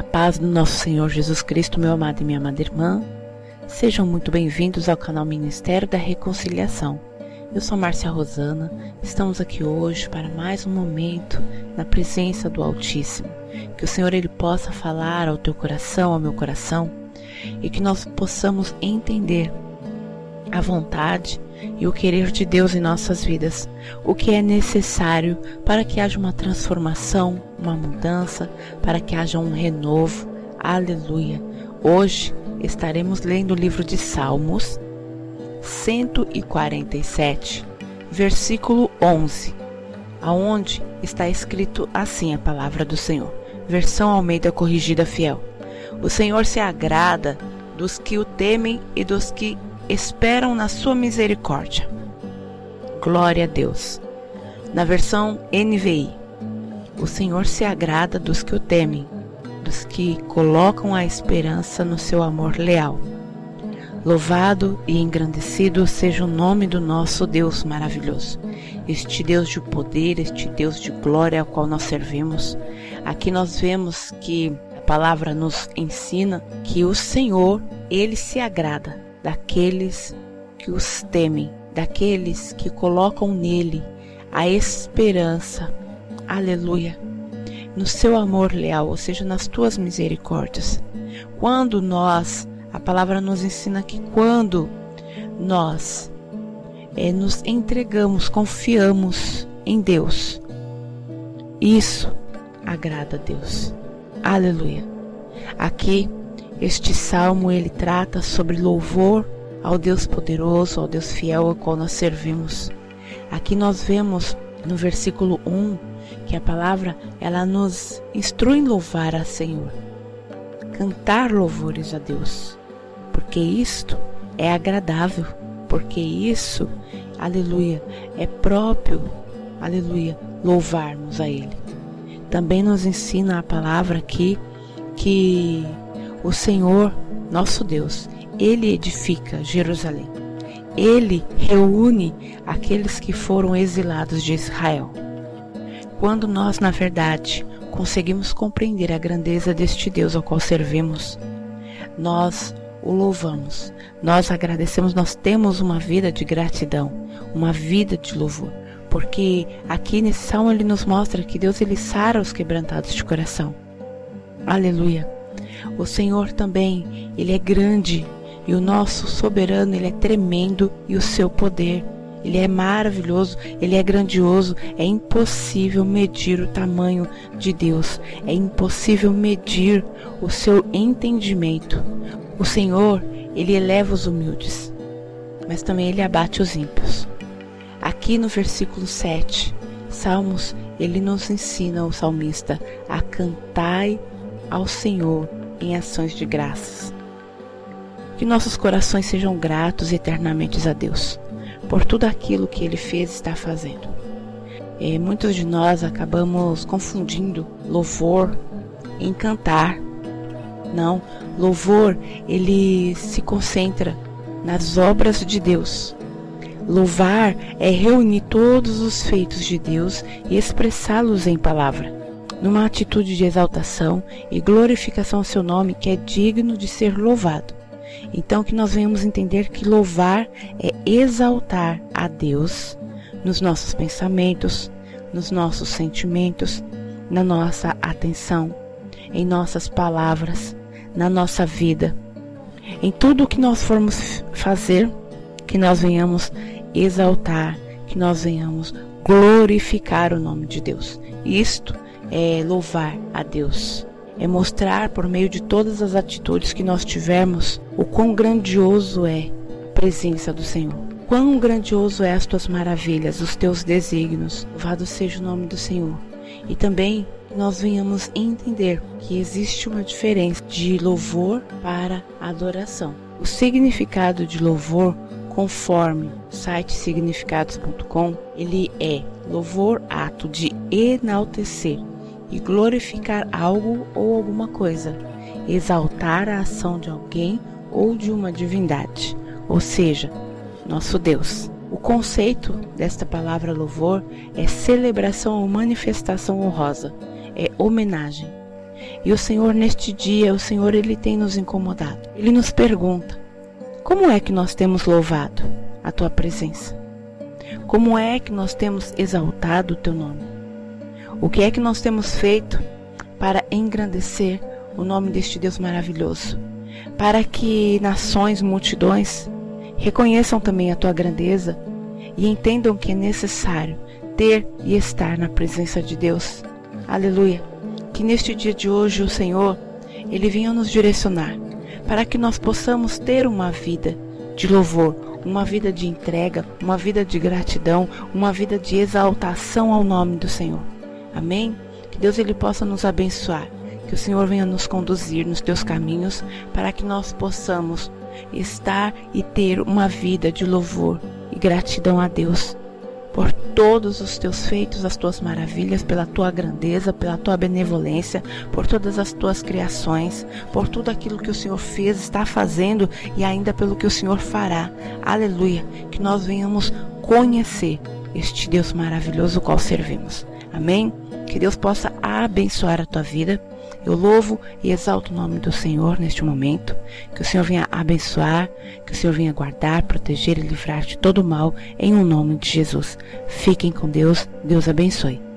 A paz do nosso Senhor Jesus Cristo, meu amado e minha amada irmã. Sejam muito bem-vindos ao canal Ministério da Reconciliação. Eu sou Márcia Rosana. Estamos aqui hoje para mais um momento na presença do Altíssimo. Que o Senhor ele possa falar ao teu coração, ao meu coração, e que nós possamos entender a vontade e o querer de Deus em nossas vidas, o que é necessário para que haja uma transformação, uma mudança, para que haja um renovo. Aleluia. Hoje estaremos lendo o livro de Salmos 147, versículo 11, aonde está escrito assim a palavra do Senhor. Versão Almeida Corrigida Fiel. O Senhor se agrada dos que o temem e dos que esperam na sua misericórdia. Glória a Deus. Na versão NVI, o Senhor se agrada dos que o temem, dos que colocam a esperança no seu amor leal. Louvado e engrandecido seja o nome do nosso Deus maravilhoso, este Deus de poder, este Deus de glória ao qual nós servimos. Aqui nós vemos que a palavra nos ensina que o Senhor, ele se agrada daqueles que os temem, daqueles que colocam nele a esperança. Aleluia. No seu amor leal, ou seja, nas tuas misericórdias. Quando nós, a palavra nos ensina que quando nós é, nos entregamos, confiamos em Deus, isso agrada a Deus. Aleluia. Aqui este salmo ele trata sobre louvor ao Deus poderoso, ao Deus fiel ao qual nós servimos. Aqui nós vemos no versículo 1 que a palavra ela nos instrui em louvar a Senhor, cantar louvores a Deus, porque isto é agradável, porque isso, aleluia, é próprio, aleluia, louvarmos a Ele. Também nos ensina a palavra aqui que o Senhor, nosso Deus, ele edifica Jerusalém. Ele reúne aqueles que foram exilados de Israel. Quando nós, na verdade, conseguimos compreender a grandeza deste Deus ao qual servimos, nós o louvamos, nós agradecemos, nós temos uma vida de gratidão, uma vida de louvor, porque aqui nesse salmo ele nos mostra que Deus ele sara os quebrantados de coração. Aleluia. O Senhor também, ele é grande e o nosso soberano, ele é tremendo e o seu poder, ele é maravilhoso, ele é grandioso. É impossível medir o tamanho de Deus, é impossível medir o seu entendimento. O Senhor, ele eleva os humildes, mas também ele abate os ímpios. Aqui no versículo 7, Salmos, ele nos ensina, o salmista, a cantai ao Senhor em ações de graças. Que nossos corações sejam gratos eternamente a Deus por tudo aquilo que Ele fez e está fazendo. E muitos de nós acabamos confundindo louvor em cantar. Não, louvor ele se concentra nas obras de Deus. Louvar é reunir todos os feitos de Deus e expressá-los em palavra numa atitude de exaltação e glorificação ao seu nome que é digno de ser louvado. Então que nós venhamos entender que louvar é exaltar a Deus nos nossos pensamentos, nos nossos sentimentos, na nossa atenção, em nossas palavras, na nossa vida. Em tudo o que nós formos fazer, que nós venhamos exaltar, que nós venhamos glorificar o nome de Deus. Isto é louvar a Deus, é mostrar por meio de todas as atitudes que nós tivermos o quão grandioso é a presença do Senhor. Quão grandioso é as tuas maravilhas, os teus desígnios. Louvado seja o nome do Senhor. E também nós venhamos entender que existe uma diferença de louvor para adoração. O significado de louvor, conforme site significados.com, ele é louvor ato de enaltecer, e glorificar algo ou alguma coisa, exaltar a ação de alguém ou de uma divindade, ou seja, nosso Deus. O conceito desta palavra louvor é celebração ou manifestação honrosa, é homenagem. E o Senhor neste dia, o Senhor ele tem nos incomodado. Ele nos pergunta: como é que nós temos louvado a tua presença? Como é que nós temos exaltado o teu nome? O que é que nós temos feito para engrandecer o nome deste Deus maravilhoso? Para que nações, multidões reconheçam também a tua grandeza e entendam que é necessário ter e estar na presença de Deus. Aleluia. Que neste dia de hoje o Senhor, ele venha nos direcionar para que nós possamos ter uma vida de louvor, uma vida de entrega, uma vida de gratidão, uma vida de exaltação ao nome do Senhor. Amém? Que Deus ele possa nos abençoar, que o Senhor venha nos conduzir nos teus caminhos para que nós possamos estar e ter uma vida de louvor e gratidão a Deus por todos os teus feitos, as tuas maravilhas, pela tua grandeza, pela tua benevolência, por todas as tuas criações, por tudo aquilo que o Senhor fez, está fazendo e ainda pelo que o Senhor fará. Aleluia! Que nós venhamos conhecer este Deus maravilhoso, o qual servimos. Amém? Que Deus possa abençoar a tua vida eu louvo e exalto o nome do Senhor neste momento. Que o Senhor venha abençoar, que o Senhor venha guardar, proteger e livrar de todo mal, em o um nome de Jesus. Fiquem com Deus. Deus abençoe.